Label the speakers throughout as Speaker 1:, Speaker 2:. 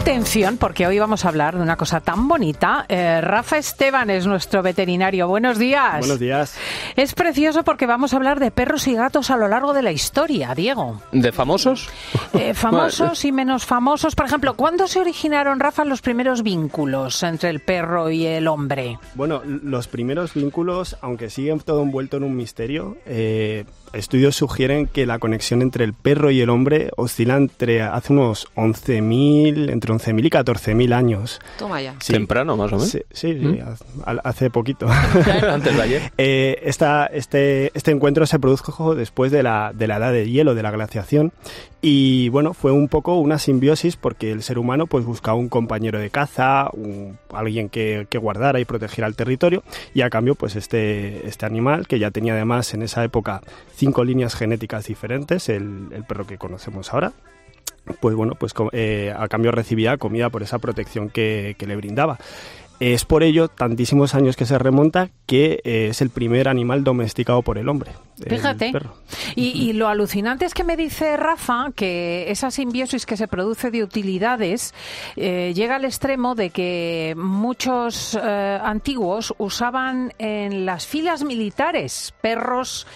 Speaker 1: Atención, porque hoy vamos a hablar de una cosa tan bonita. Eh, Rafa Esteban es nuestro veterinario. Buenos días.
Speaker 2: Buenos días.
Speaker 1: Es precioso porque vamos a hablar de perros y gatos a lo largo de la historia, Diego.
Speaker 3: ¿De famosos?
Speaker 1: Eh, famosos y menos famosos. Por ejemplo, ¿cuándo se originaron, Rafa, los primeros vínculos entre el perro y el hombre?
Speaker 2: Bueno, los primeros vínculos, aunque siguen todo envuelto en un misterio, eh, estudios sugieren que la conexión entre el perro y el hombre oscila entre hace unos 11.000, entre 11.000 y 14.000 años.
Speaker 4: Toma ya.
Speaker 2: Sí.
Speaker 3: Temprano, más o menos.
Speaker 2: Sí, sí,
Speaker 3: ¿Mm?
Speaker 2: ha- hace poquito.
Speaker 3: Antes de ayer.
Speaker 2: Eh, esta- este, este encuentro se produjo después de la, de la edad de hielo, de la glaciación, y bueno, fue un poco una simbiosis porque el ser humano pues buscaba un compañero de caza, un- alguien que, que guardara y protegiera el territorio, y a cambio pues este, este animal, que ya tenía además en esa época cinco líneas genéticas diferentes, el, perro que conocemos ahora, pues bueno, pues eh, a cambio recibía comida por esa protección que, que le brindaba. Es por ello, tantísimos años que se remonta, que eh, es el primer animal domesticado por el hombre. el
Speaker 1: Fíjate.
Speaker 2: perro.
Speaker 1: Y, y lo alucinante es que me dice Rafa que esa simbiosis que se produce de utilidades eh, llega al extremo de que muchos eh, antiguos usaban en las filas militares perros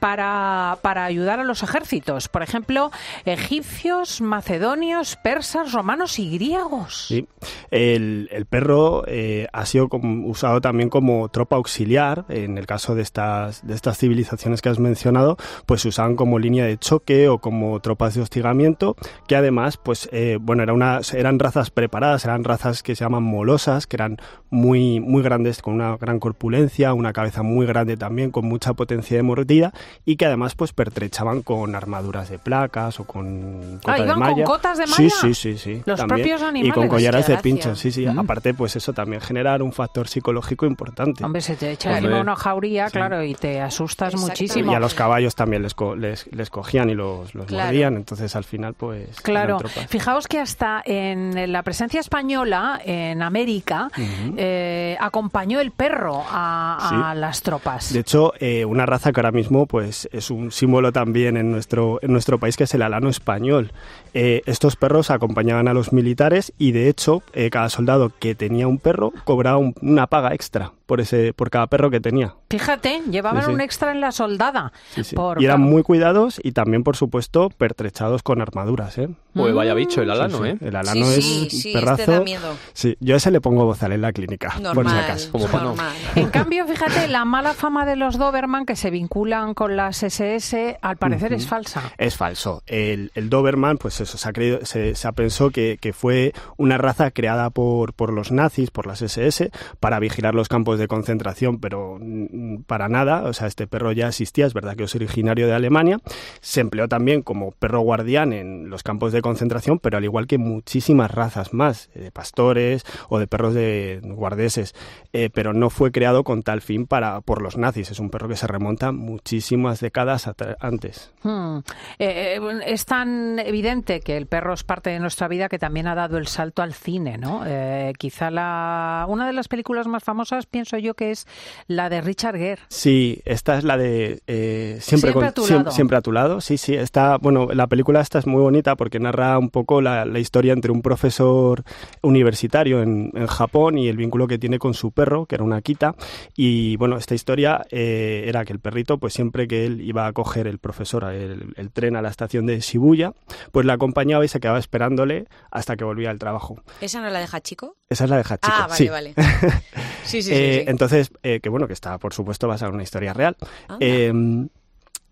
Speaker 1: para, para ayudar a los ejércitos. Por ejemplo, egipcios, macedonios, persas, romanos y griegos.
Speaker 2: Sí. El, el perro ha sido como- usado también como tropa auxiliar. En el caso de estas, de estas civilizaciones que has mencionado, pues se usaban como línea de choque o como tropas de hostigamiento, que además, pues, eh, bueno, era una, eran razas preparadas, eran razas que se llaman molosas, que eran muy, muy grandes, con una gran corpulencia, una cabeza muy grande también, con mucha potencia de mordida, y que además, pues, pertrechaban con armaduras de placas o con cota
Speaker 1: Ah,
Speaker 2: de
Speaker 1: ¿iban con
Speaker 2: malla.
Speaker 1: cotas de
Speaker 2: Sí,
Speaker 1: malla?
Speaker 2: sí, sí, sí.
Speaker 1: Los
Speaker 2: también.
Speaker 1: propios
Speaker 2: Y
Speaker 1: animales.
Speaker 2: con collares de
Speaker 4: gracia.
Speaker 2: pincho, sí, sí.
Speaker 1: Mm.
Speaker 2: Aparte, pues eso también generar un factor psicológico importante.
Speaker 1: Hombre, se te echa
Speaker 3: Hombre.
Speaker 1: encima una jauría,
Speaker 2: Sí.
Speaker 1: claro, y te asustas muchísimo.
Speaker 2: y a los caballos también les, co- les, les cogían y los, los
Speaker 4: Claro.
Speaker 2: mordían, entonces al final pues...
Speaker 1: Claro, fijaos que hasta en la presencia española en América eh, acompañó el perro a, a
Speaker 2: Sí.
Speaker 1: las tropas.
Speaker 2: De hecho, eh, una raza que ahora mismo pues es un símbolo también en nuestro, en nuestro país, que es el alano español. Eh, estos perros acompañaban a los militares y de hecho eh, cada soldado que tenía un perro cobraba un- una paga extra por, ese, por cada perro que tenía.
Speaker 1: Fíjate, llevaban
Speaker 2: Sí, sí.
Speaker 1: un extra en la soldada.
Speaker 2: Sí, sí.
Speaker 1: Por-
Speaker 2: Y eran muy cuidados y también, por supuesto, pertrechados con armaduras. ¿eh?
Speaker 3: Pues vaya bicho el alano,
Speaker 2: sí.
Speaker 3: ¿eh?
Speaker 2: El alano
Speaker 4: Sí,
Speaker 2: es
Speaker 4: sí,
Speaker 2: un
Speaker 4: sí,
Speaker 2: perrazo.
Speaker 4: este da miedo.
Speaker 2: Sí, yo a ese le pongo bozal en la clínica, por si
Speaker 4: Normal,
Speaker 2: acaso.
Speaker 3: Como para no.
Speaker 4: normal.
Speaker 1: En cambio, fíjate, la mala fama de los Doberman que se vinculan con las SS, al parecer es falsa.
Speaker 2: Es falso. El, el Doberman, pues eso, se ha, creído, se, se ha pensado que, que fue una raza creada por, por los nazis, por las SS, para vigilar los campos de concentración, pero mm, para nada. O sea, este perro ya existía, es verdad que es originario de Alemania. Se empleó también como perro guardián en los campos de concentración, pero al igual que muchísimas razas más, eh, de pastores o de perros de guardeses. Eh, pero no fue creado con tal fin para, por los nazis. Es un perro que se remonta muchísimas décadas antes.
Speaker 1: Hmm. Eh, es tan evidente que el perro es parte de nuestra vida que también ha dado el salto al cine, ¿no? Quizá la, una de las películas más famosas, pienso yo, que es la de Richard Gere.
Speaker 2: Sí, esta es la de eh, siempre,
Speaker 1: Siempre
Speaker 2: con-
Speaker 1: a tu lado.
Speaker 2: siempre a tu lado. Sí, sí, está, bueno, la película esta es muy bonita porque narra un poco la, la historia entre un profesor universitario en, en Japón y el vínculo que tiene con su perro, que era una Akita. Y bueno, esta historia eh, era que el perrito, pues siempre que él iba a coger el profesor el, el tren a la estación de Shibuya, pues la acompañaba y se quedaba esperándole hasta que volvía al trabajo.
Speaker 4: ¿Esa no la deja chico?
Speaker 2: Esa es la de Hachiko.
Speaker 4: ah, vale,
Speaker 2: sí.
Speaker 4: vale. Sí, sí, sí.
Speaker 2: Eh,
Speaker 4: sí.
Speaker 2: Entonces, eh, que bueno, que está por supuesto basada en una historia real. Eh,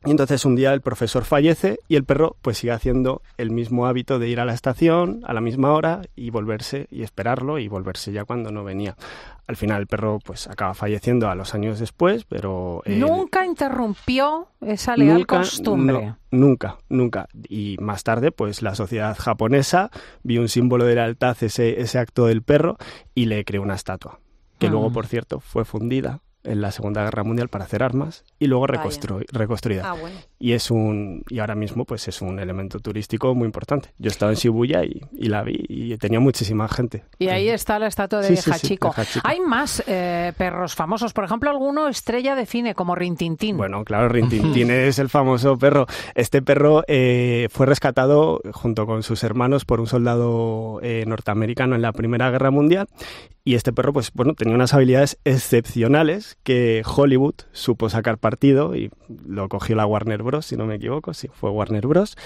Speaker 2: y entonces un día el profesor fallece y el perro pues sigue haciendo el mismo hábito de ir a la estación a la misma hora y volverse y esperarlo y volverse ya cuando no venía. Al final el perro pues acaba falleciendo a los años después, pero...
Speaker 1: Nunca interrumpió esa leal
Speaker 2: nunca,
Speaker 1: costumbre.
Speaker 2: no, nunca, nunca. Y más tarde, pues la sociedad japonesa vio un símbolo de lealtad, ese, ese acto del perro, y le creó una estatua. Que
Speaker 1: Mm.
Speaker 2: luego, por cierto, fue fundida en la Segunda Guerra Mundial para hacer armas y luego reconstru- reconstruida.
Speaker 4: Ah, bueno.
Speaker 2: Y es un y ahora mismo pues es un elemento turístico muy importante. Yo he estado en Shibuya y, y la vi y tenía muchísima gente.
Speaker 1: Y ahí está la estatua de
Speaker 2: Sí, sí, sí,
Speaker 1: Hachiko.
Speaker 2: de Hachiko.
Speaker 1: Hay más eh, perros famosos, por ejemplo, alguno estrella de cine como Rintintín.
Speaker 2: Bueno, claro, Rintintín es el famoso perro. Este perro eh, fue rescatado junto con sus hermanos por un soldado eh, norteamericano en la Primera Guerra Mundial. Y este perro, pues bueno, tenía unas habilidades excepcionales que Hollywood supo sacar partido y lo cogió la Warner Bros, si no me equivoco, sí, fue Warner Bros.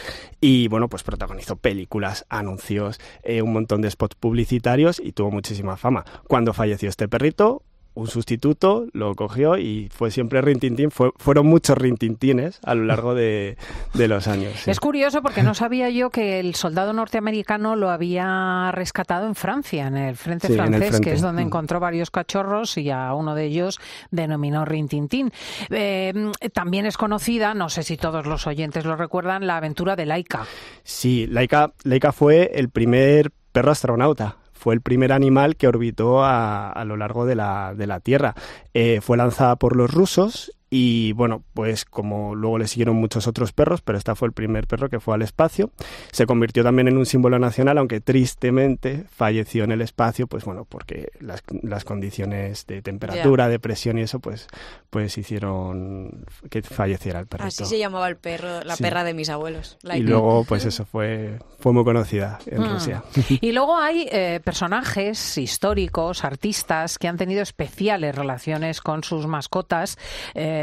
Speaker 2: Y bueno, pues protagonizó películas, anuncios, eh, un montón de spots publicitarios y tuvo muchísima fama. Cuando falleció este perrito, un sustituto lo cogió y fue siempre Rintintín. Fue, fueron muchos Rintintines a lo largo de, de los años. sí.
Speaker 1: Es curioso porque no sabía yo que el soldado norteamericano lo había rescatado en Francia, en el frente
Speaker 2: Sí, en el
Speaker 1: francés,
Speaker 2: frente.
Speaker 1: que es donde
Speaker 2: Mm.
Speaker 1: encontró varios cachorros y a uno de ellos denominó Rintintín. Eh, también es conocida, no sé si todos los oyentes lo recuerdan, la aventura de Laika.
Speaker 2: Sí, Laika, Laika fue el primer perro astronauta. Fue el primer animal que orbitó a, a lo largo de la, de la Tierra. Eh, fue lanzada por los rusos y, bueno, pues como luego le siguieron muchos otros perros, pero esta fue el primer perro que fue al espacio. Se convirtió también en un símbolo nacional, aunque tristemente falleció en el espacio, pues bueno, porque las, las condiciones de temperatura, de presión y eso, pues, pues hicieron que falleciera el perrito.
Speaker 4: Así se llamaba el perro, la
Speaker 2: Sí.
Speaker 4: perra de mis abuelos.
Speaker 2: Y
Speaker 4: Laika.
Speaker 2: luego, pues eso fue, fue muy conocida en
Speaker 1: Mm.
Speaker 2: Rusia.
Speaker 1: Y luego hay eh, personajes históricos, artistas, que han tenido especiales relaciones con sus mascotas. Eh,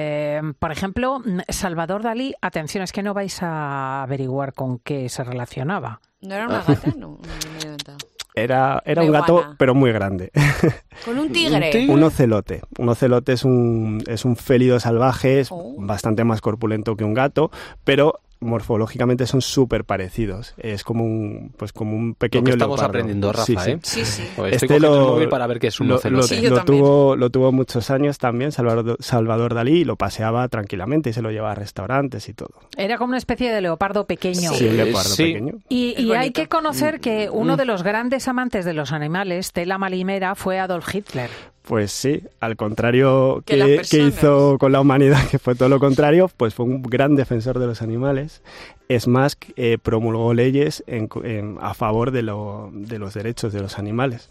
Speaker 1: por ejemplo, Salvador Dalí, atención, es que no vais a averiguar con qué se relacionaba.
Speaker 4: ¿No era una gata? No, no me he inventado.
Speaker 2: Era, era un gato, pero muy grande.
Speaker 4: Con un tigre.
Speaker 3: tigre?
Speaker 2: un ocelote. Un ocelote es un, es un félido salvaje, es
Speaker 4: Oh.
Speaker 2: bastante más corpulento que un gato, pero morfológicamente son súper parecidos. Es como un, pues como un pequeño
Speaker 3: Lo que estamos
Speaker 2: leopardo.
Speaker 3: aprendiendo, Rafa,
Speaker 2: Sí, sí.
Speaker 3: ¿eh?
Speaker 4: Sí, sí.
Speaker 3: Pues
Speaker 2: Este
Speaker 3: estoy cogiendo
Speaker 2: lo-
Speaker 3: el móvil para ver qué es un
Speaker 2: lo, lo-
Speaker 4: Sí,
Speaker 2: lo tuvo, lo tuvo muchos años también Salvador, Salvador Dalí y lo paseaba tranquilamente y se lo llevaba a restaurantes y todo.
Speaker 1: Era como una especie de leopardo pequeño.
Speaker 2: Sí, un leopardo
Speaker 3: sí.
Speaker 2: pequeño.
Speaker 1: Y, y hay que conocer que
Speaker 2: Mm.
Speaker 1: uno de los grandes amantes de los animales, Tela Malimera, fue Adolf Hitler.
Speaker 2: Pues sí, al contrario
Speaker 4: Que
Speaker 2: hizo con la humanidad, que fue todo lo contrario, pues fue un gran defensor de los animales. Es más, eh, promulgó leyes en- en- a favor de, lo- de los derechos de los animales.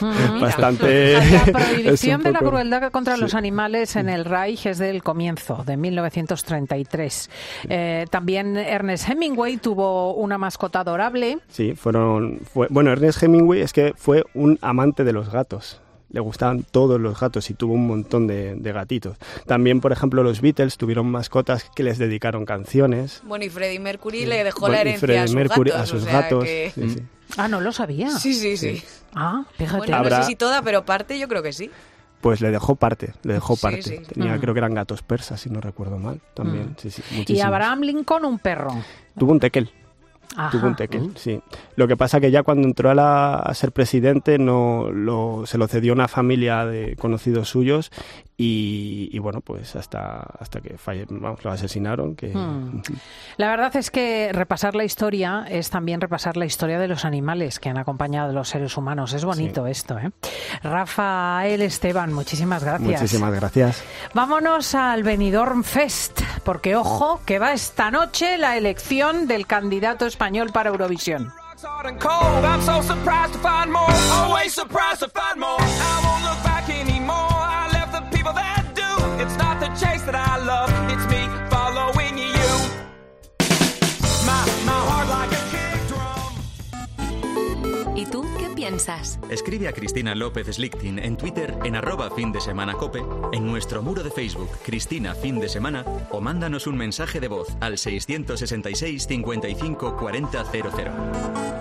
Speaker 1: Mm.
Speaker 2: Bastante...
Speaker 1: La prohibición de la crueldad contra
Speaker 2: Sí.
Speaker 1: los animales en el Reich es del comienzo, de 1933. Eh, también Ernest Hemingway tuvo una mascota adorable.
Speaker 2: Sí, fueron... Fue, bueno, Ernest Hemingway es que fue un amante de los gatos. Le gustaban todos los gatos y tuvo un montón de, de gatitos. También, por ejemplo, los Beatles tuvieron mascotas que les dedicaron canciones.
Speaker 4: Bueno, y Freddie Mercury le dejó
Speaker 2: Bueno,
Speaker 4: la
Speaker 2: y
Speaker 4: herencia a sus
Speaker 2: Mercury
Speaker 4: gatos.
Speaker 2: a sus
Speaker 4: o sea
Speaker 2: gatos.
Speaker 4: que-
Speaker 2: sí, sí.
Speaker 1: Ah, no lo sabía.
Speaker 4: Sí, sí, sí.
Speaker 1: Ah, fíjate.
Speaker 4: Bueno,
Speaker 2: Habrá-
Speaker 4: no sé si toda, pero parte yo creo que sí.
Speaker 2: Pues le dejó parte, le dejó
Speaker 4: Sí,
Speaker 2: parte.
Speaker 4: sí.
Speaker 2: Tenía,
Speaker 1: Mm.
Speaker 2: creo que eran gatos persas, si no recuerdo mal. También,
Speaker 1: Mm.
Speaker 2: sí, sí.
Speaker 1: y. Abraham Lincoln, un perro.
Speaker 2: Tuvo un tequel,
Speaker 1: Ajá.
Speaker 2: tuvo un tequel, sí. Lo que pasa que ya cuando entró a, la- a ser presidente no lo, se lo cedió una familia de conocidos suyos y, y bueno, pues hasta, hasta que falle, vamos, lo asesinaron. Que,
Speaker 1: Mm. La verdad es que repasar la historia es también repasar la historia de los animales que han acompañado a los seres humanos. Es bonito esto, ¿eh? Rafael Esteban, muchísimas gracias.
Speaker 2: Muchísimas gracias.
Speaker 1: Vámonos al Benidorm Fest, porque ojo, que va esta noche la elección del candidato español para Eurovisión.
Speaker 5: It's not the chase that I love. It's me following you. My, my heart like a kick drum.
Speaker 6: ¿Y tú qué piensas?
Speaker 7: Escribe a Cristina López Slichting en Twitter en arroba fin de semana cope, en nuestro muro de Facebook Cristina Fin de Semana o mándanos un mensaje de voz al 666 55 40 00.